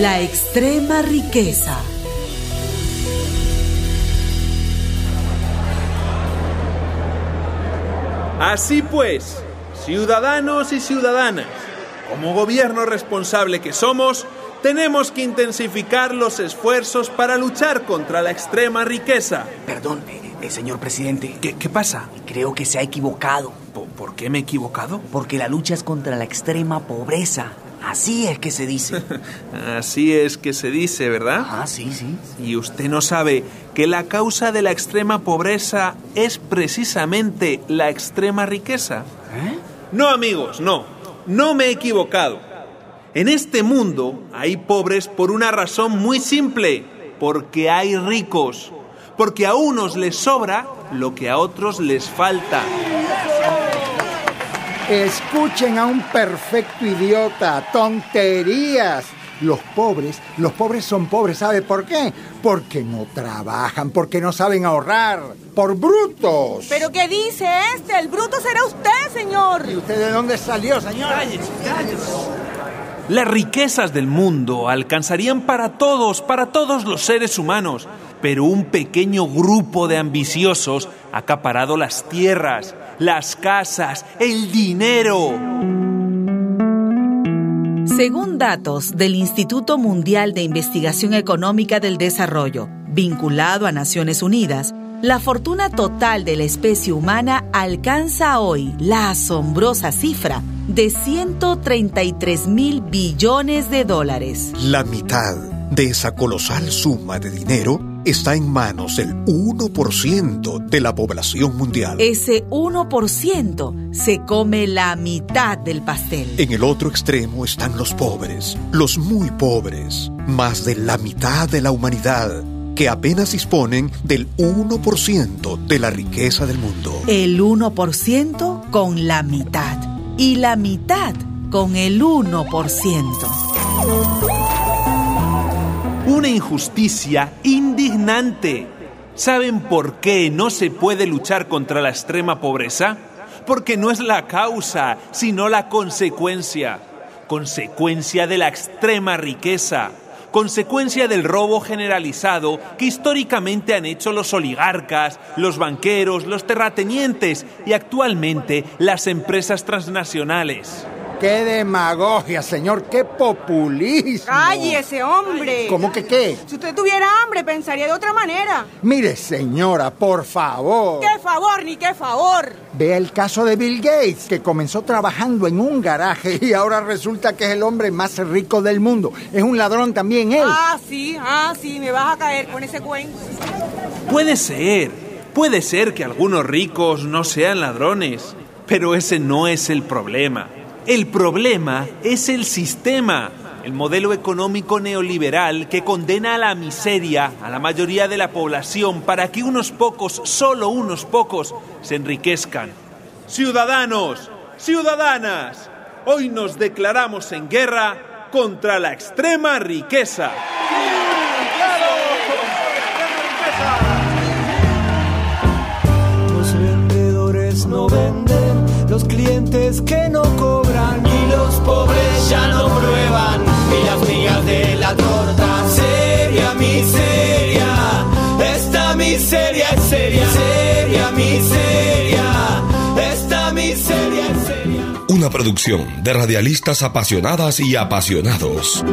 La extrema riqueza. Así pues, ciudadanos y ciudadanas, como gobierno responsable que somos, tenemos que intensificar los esfuerzos para luchar contra la extrema riqueza. Perdón, eh, eh, señor presidente. ¿Qué, qué pasa? Creo que se ha equivocado. ¿Por, por qué me he equivocado? Porque la lucha es contra la extrema pobreza. Así es que se dice. Así es que se dice, ¿verdad? Ah, sí, sí. Y usted no sabe que la causa de la extrema pobreza es precisamente la extrema riqueza. ¿Eh? No, amigos, no. No me he equivocado. En este mundo hay pobres por una razón muy simple. Porque hay ricos. Porque a unos les sobra lo que a otros les falta. Escuchen a un perfecto idiota, tonterías. Los pobres, los pobres son pobres, ¿sabe por qué? Porque no trabajan, porque no saben ahorrar, por brutos. ¿Pero qué dice este? El bruto será usted, señor. ¿Y usted de dónde salió, señor? Las riquezas del mundo alcanzarían para todos, para todos los seres humanos, pero un pequeño grupo de ambiciosos ha acaparado las tierras, las casas, el dinero. Según datos del Instituto Mundial de Investigación Económica del Desarrollo, vinculado a Naciones Unidas, la fortuna total de la especie humana alcanza hoy la asombrosa cifra de 133 mil billones de dólares. La mitad de esa colosal suma de dinero está en manos del 1% de la población mundial. Ese 1% se come la mitad del pastel. En el otro extremo están los pobres, los muy pobres, más de la mitad de la humanidad, que apenas disponen del 1% de la riqueza del mundo. El 1% con la mitad y la mitad con el 1%. Una injusticia indignante. ¿Saben por qué no se puede luchar contra la extrema pobreza? Porque no es la causa, sino la consecuencia. Consecuencia de la extrema riqueza. Consecuencia del robo generalizado que históricamente han hecho los oligarcas, los banqueros, los terratenientes y actualmente las empresas transnacionales. ¡Qué demagogia, señor! ¡Qué populismo! ¡Cállese, hombre! ¿Cómo que qué? Si usted tuviera hambre, pensaría de otra manera. Mire, señora, por favor. ¡Qué favor, ni qué favor! Vea el caso de Bill Gates, que comenzó trabajando en un garaje y ahora resulta que es el hombre más rico del mundo. Es un ladrón también él. Ah, sí, ah, sí, me vas a caer con ese cuento. Puede ser, puede ser que algunos ricos no sean ladrones, pero ese no es el problema. El problema es el sistema, el modelo económico neoliberal que condena a la miseria a la mayoría de la población para que unos pocos, solo unos pocos, se enriquezcan. Ciudadanos, ciudadanas, hoy nos declaramos en guerra contra la extrema riqueza. Los vendedores no venden, los clientes que no cobran pobres ya no prueban y las migas de la torta. Seria miseria, esta miseria es seria, seria miseria, esta miseria es seria. Una producción de radialistas apasionadas y apasionados.